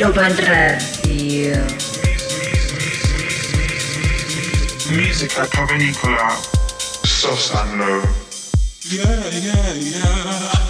Ibiza Global Radio. Musica Cavernicola, Sosanlo. Yeah, yeah, yeah.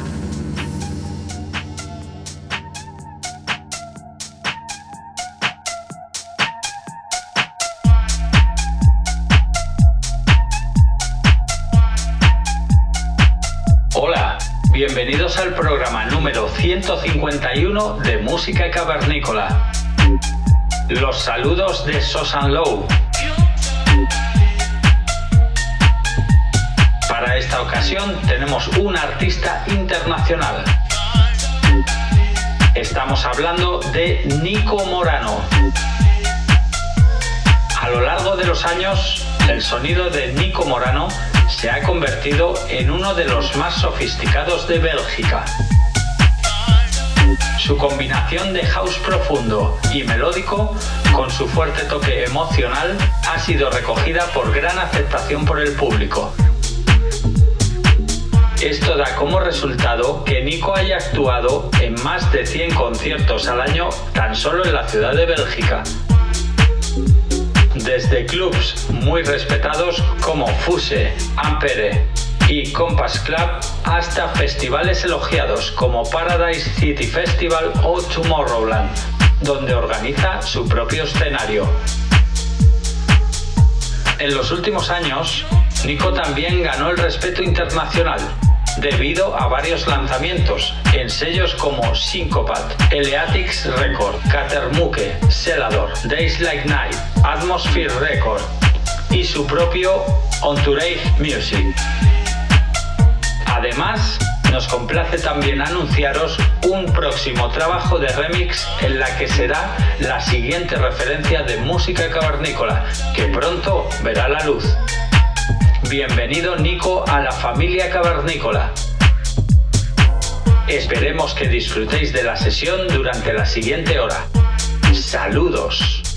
de Sosan Low. Para esta ocasión tenemos un artista internacional. Estamos hablando de Nico Morano. A lo largo de los años, el sonido de Nico Morano se ha convertido en uno de los más sofisticados de Bélgica. Su combinación de house profundo y melódico, con su fuerte toque emocional, ha sido recogida por gran aceptación por el público. Esto da como resultado que Nico haya actuado en más de 100 conciertos al año tan solo en la ciudad de Bélgica, desde clubs muy respetados como Fuse, Ampere y Compass Club hasta festivales elogiados como Paradise City Festival o Tomorrowland, donde organiza su propio escenario. En los últimos años, Nico también ganó el respeto internacional debido a varios lanzamientos en sellos como Syncopat, Eleatics Record, Catermuque, Celador, Days Like Night, Atmosphere Record y su propio Entourage Music. Además, nos complace también anunciaros un próximo trabajo de remix en la que será la siguiente referencia de música cavernícola, que pronto verá la luz. Bienvenido Nico a la familia cavernícola. Esperemos que disfrutéis de la sesión durante la siguiente hora. Saludos.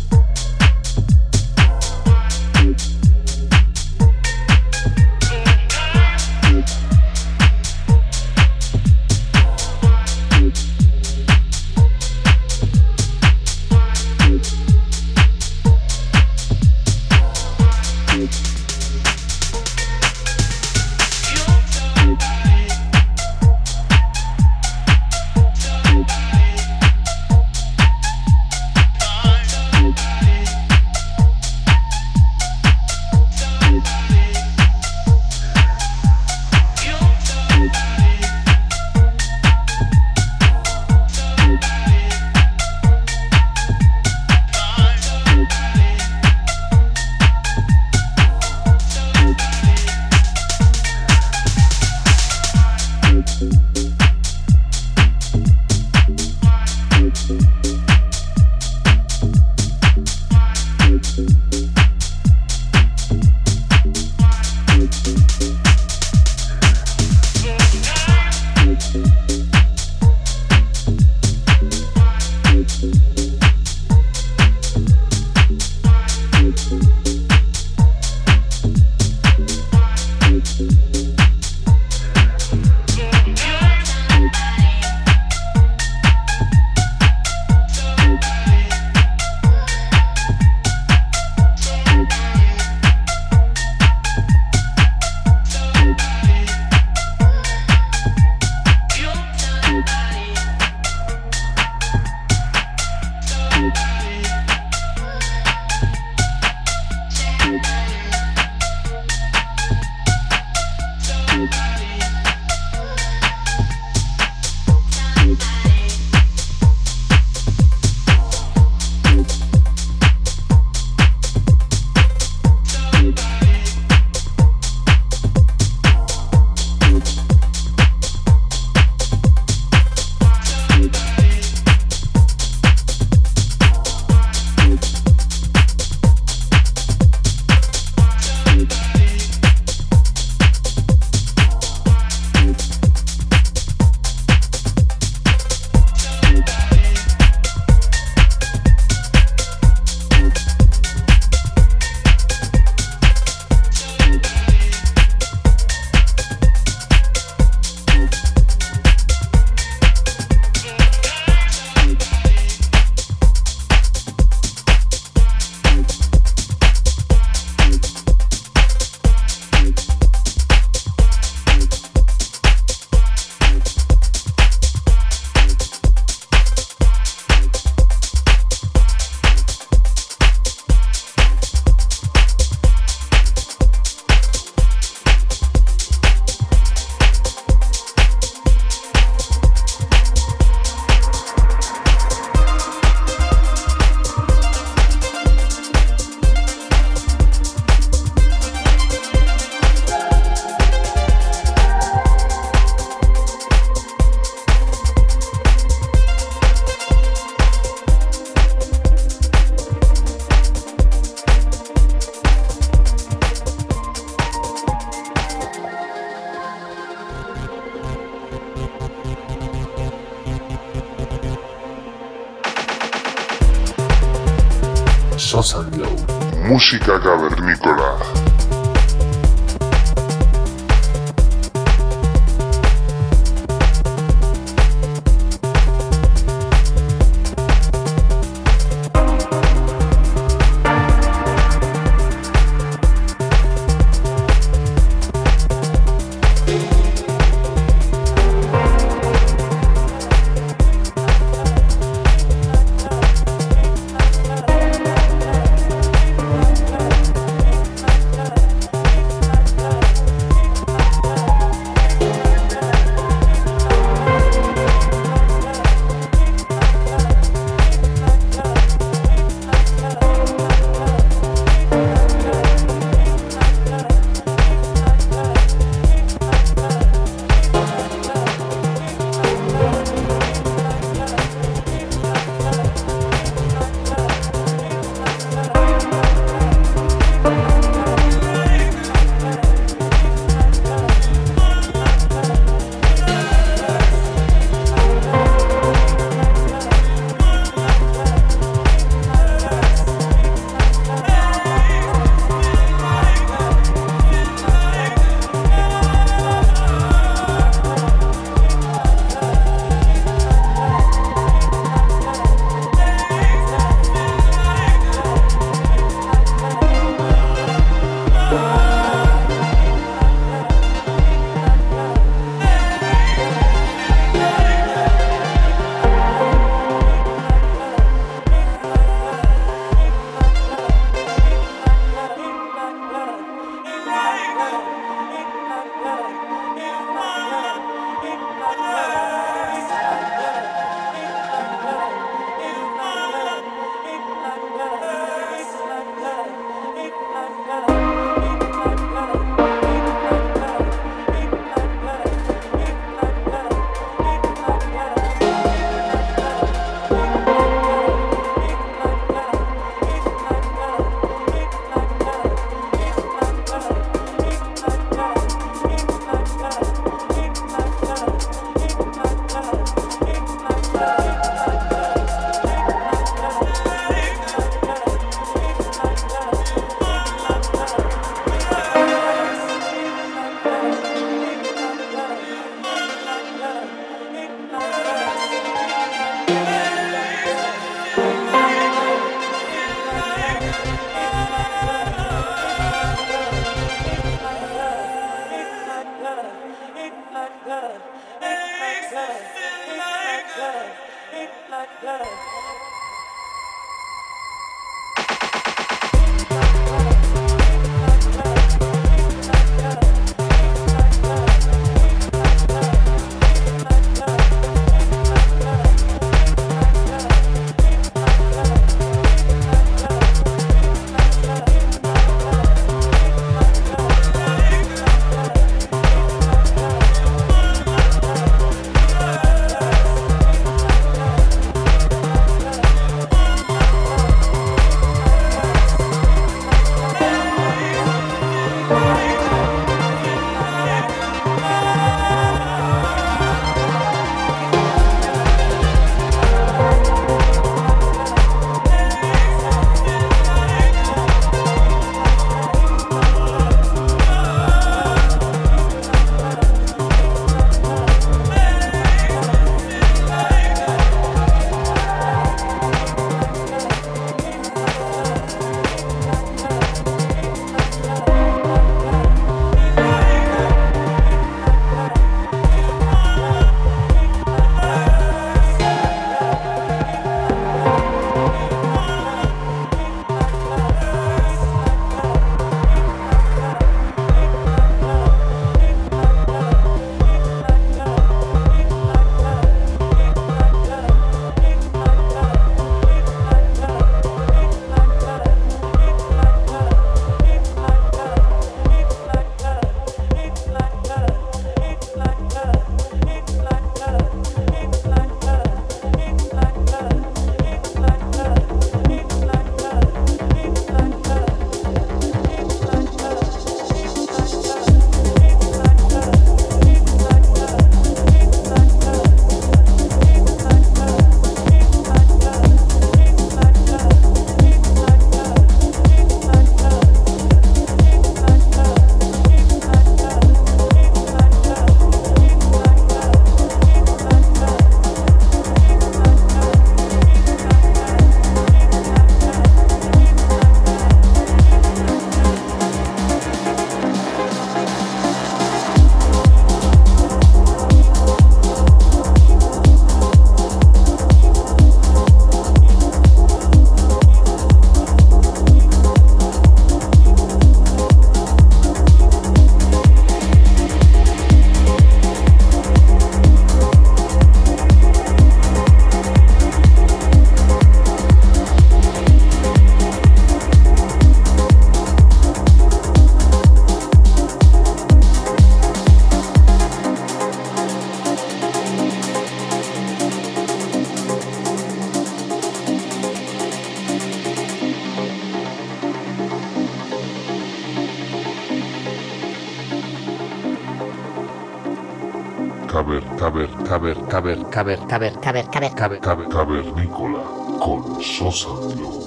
Caber, caber, caber, caber, caber, caber, caber, caber, caber, cavernícola con Sosa.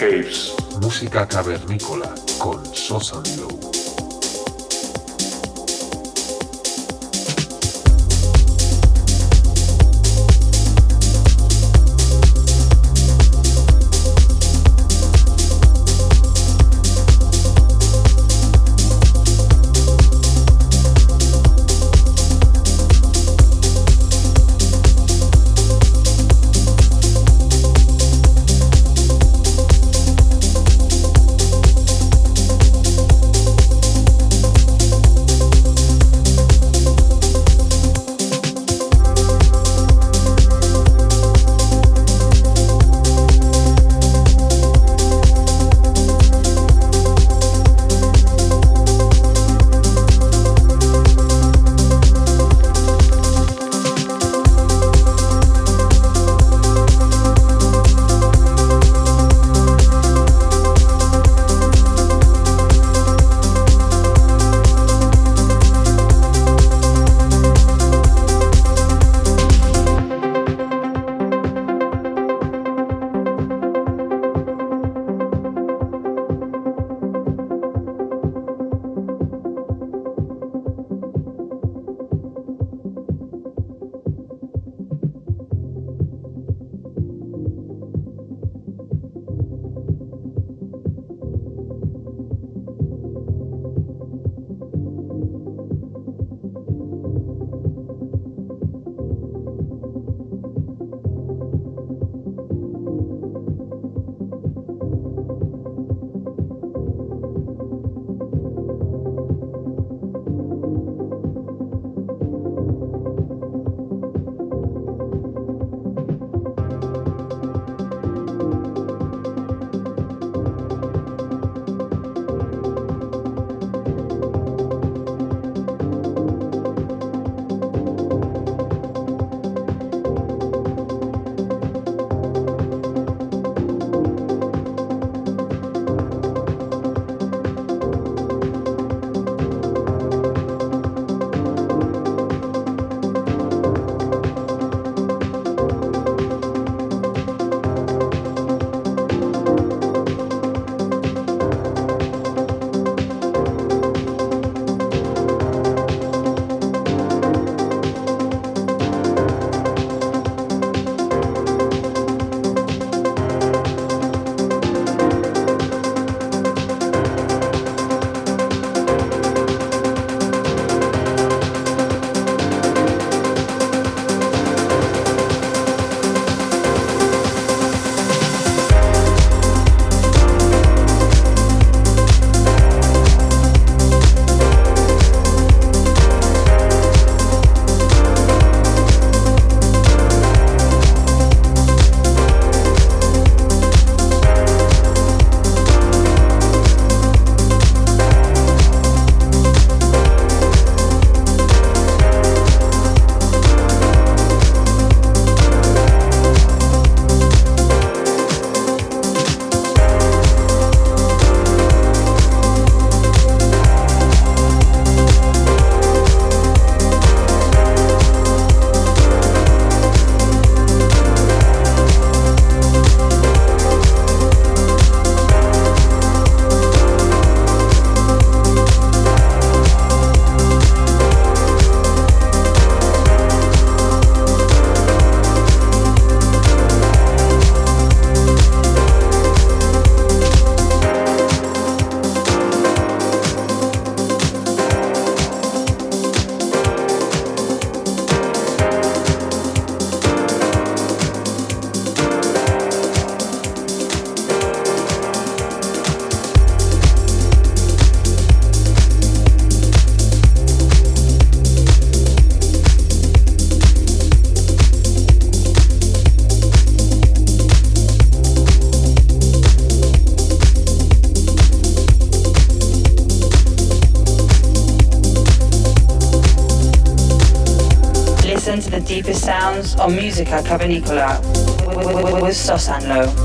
Caves. Música cavernícola con Sosa Low. On Musica Cavernicola with Sosanlo.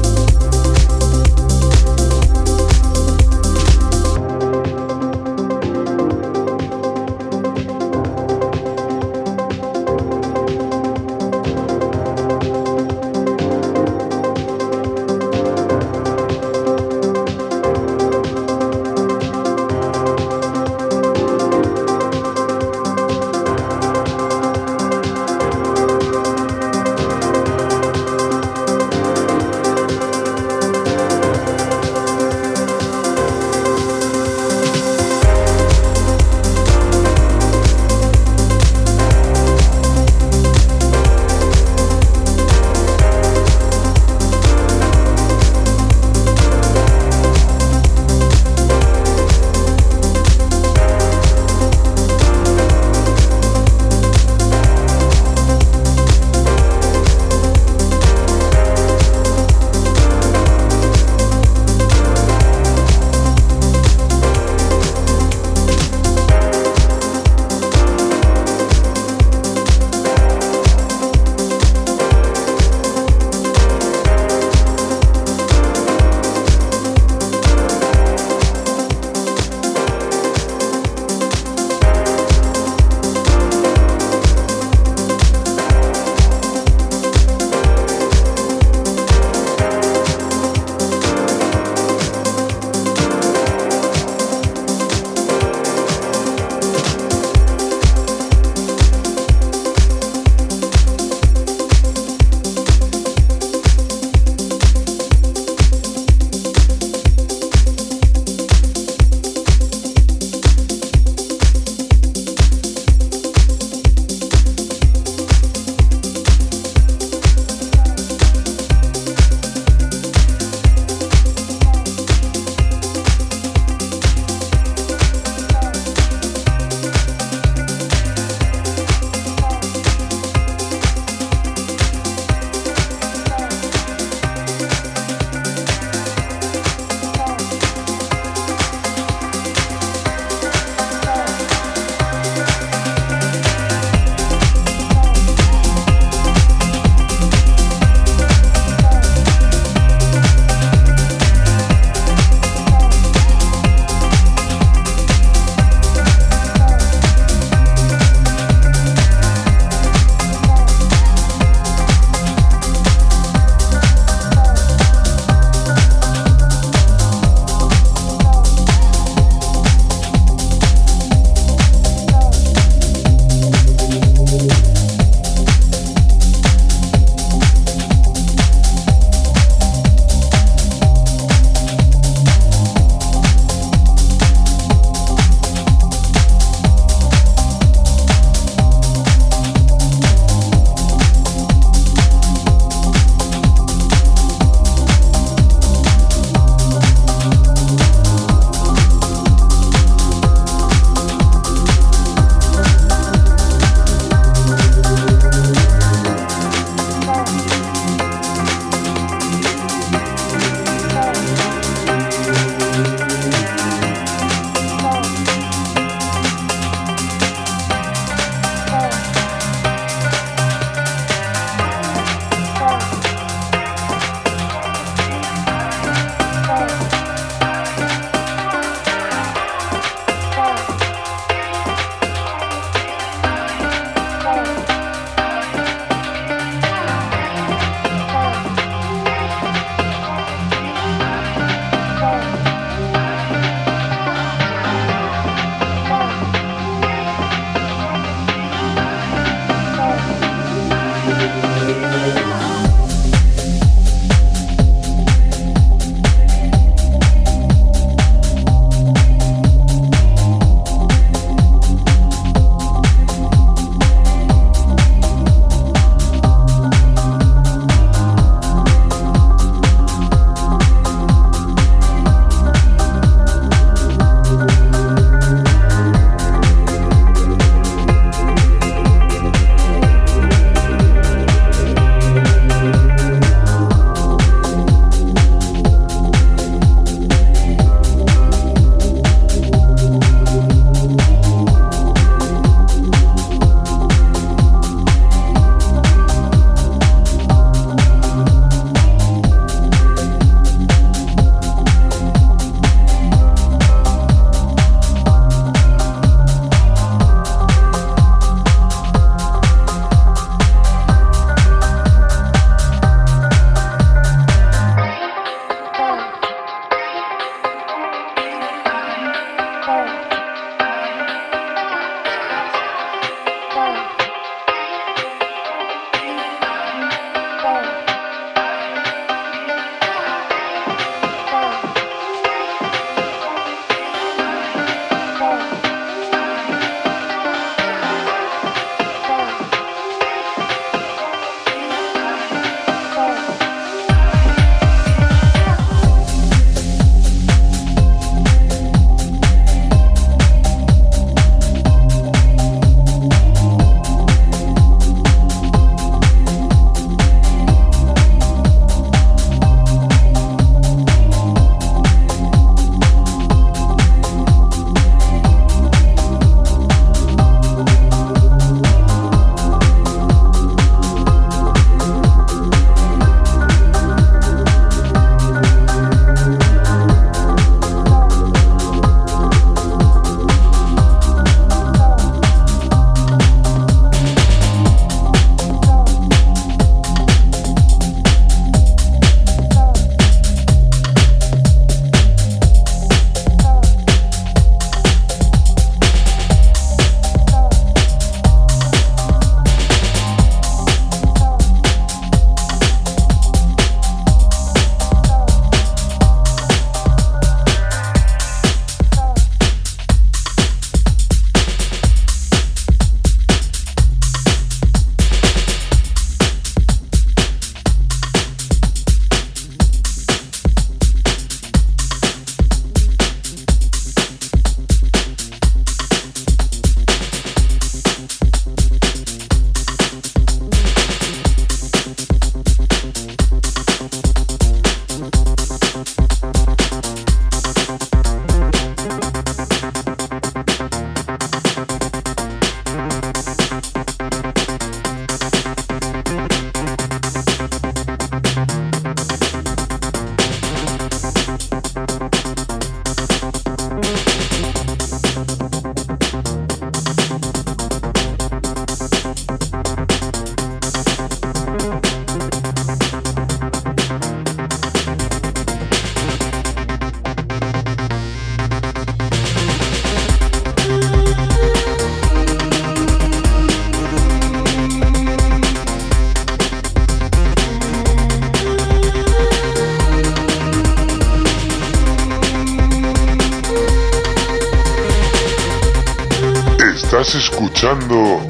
Escuchando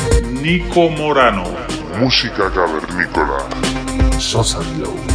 Nico Morano. música cavernícola. Sosa Glow.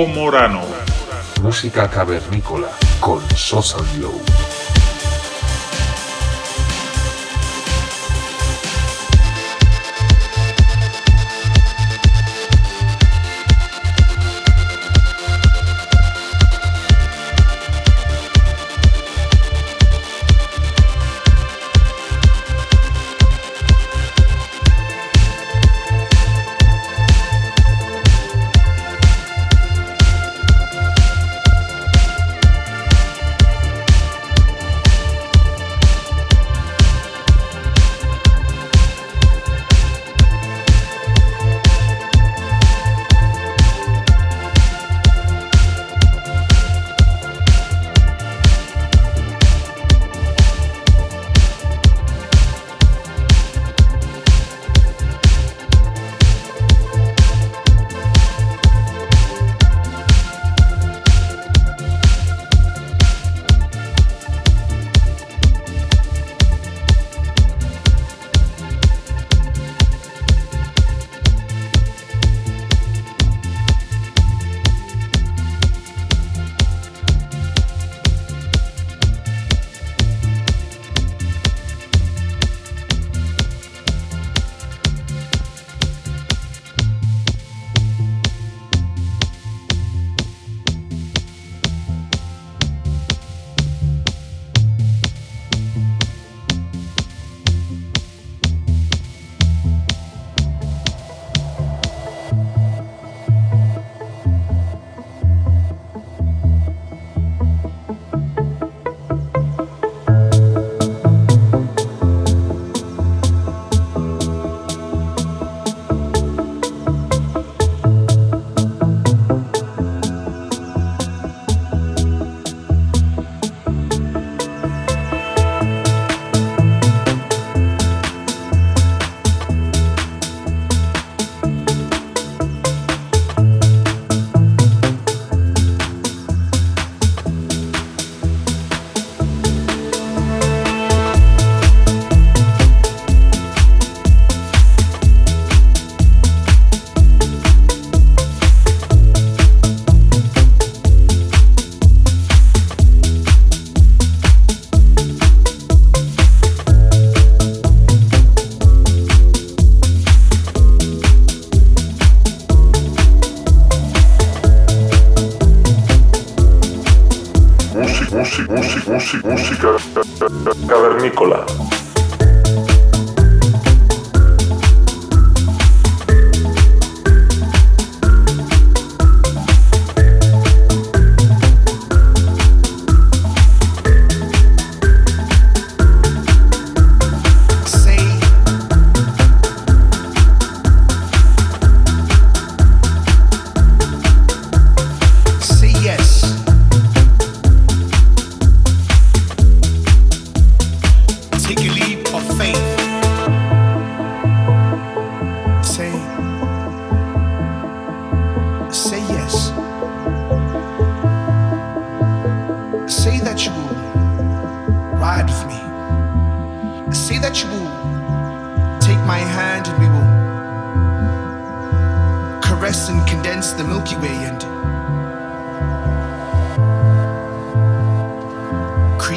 Morano. Música cavernícola con Sosa Glow.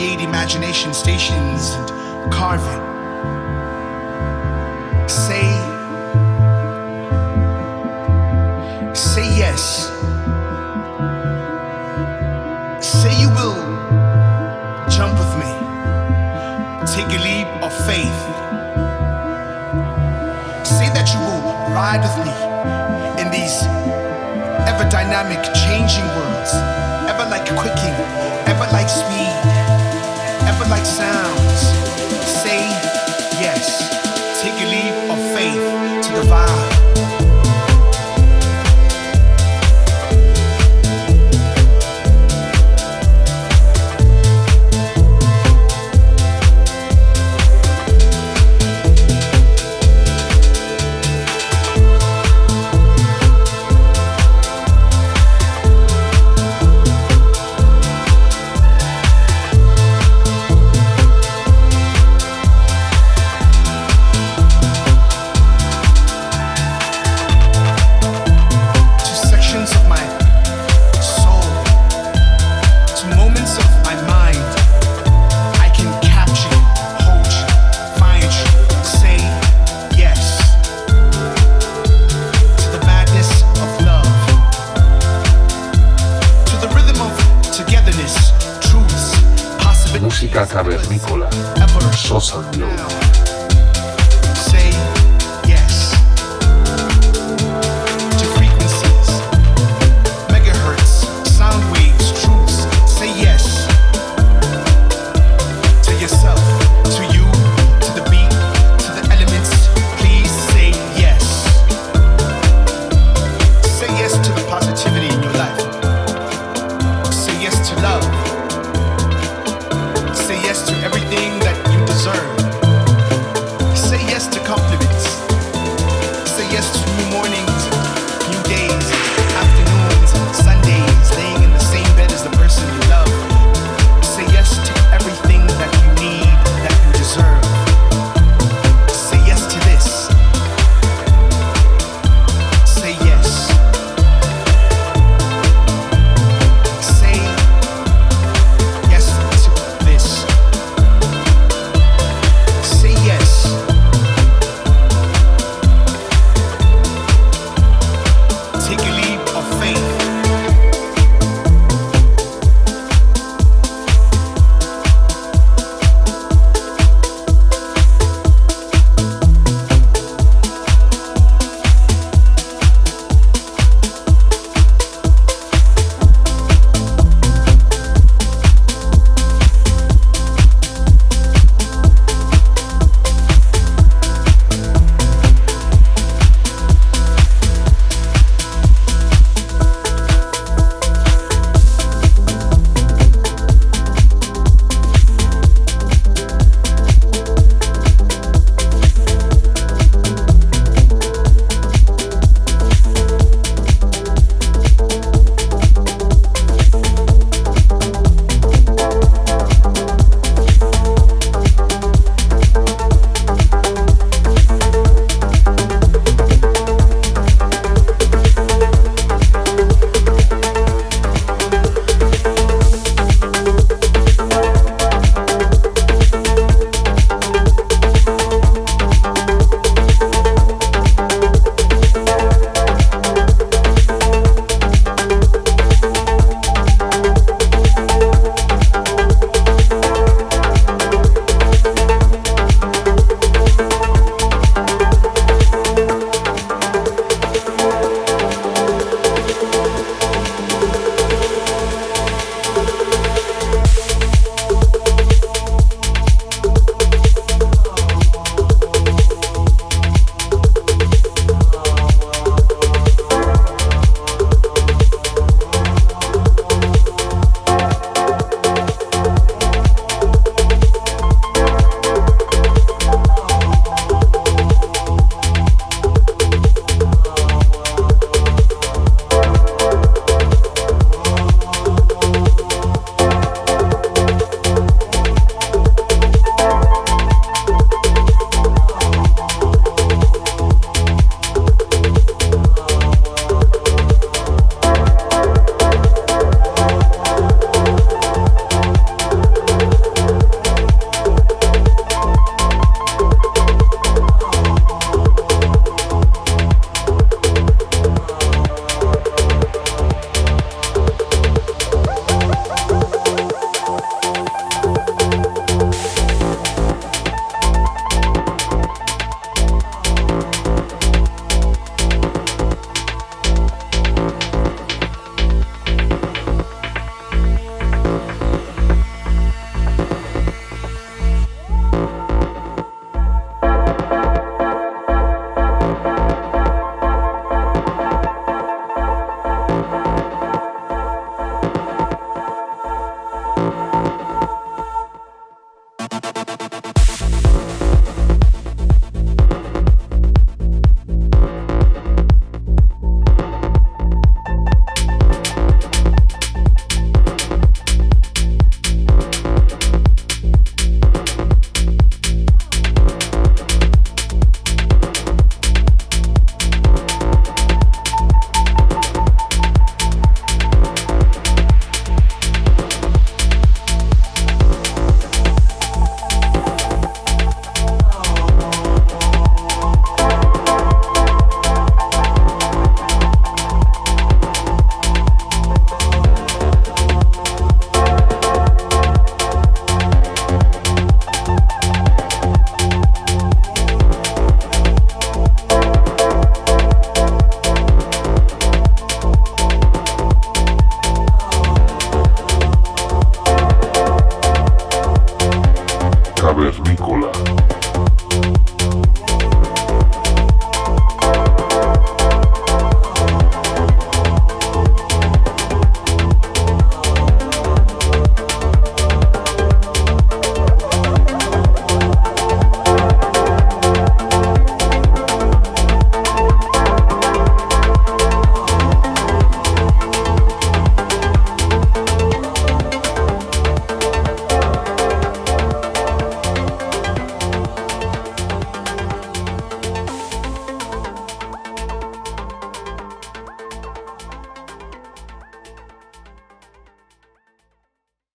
create imagination stations and carving. Say, say yes. Say you will jump with me. Take a leap of faith. Say that you will ride with me in these ever dynamic, changing worlds.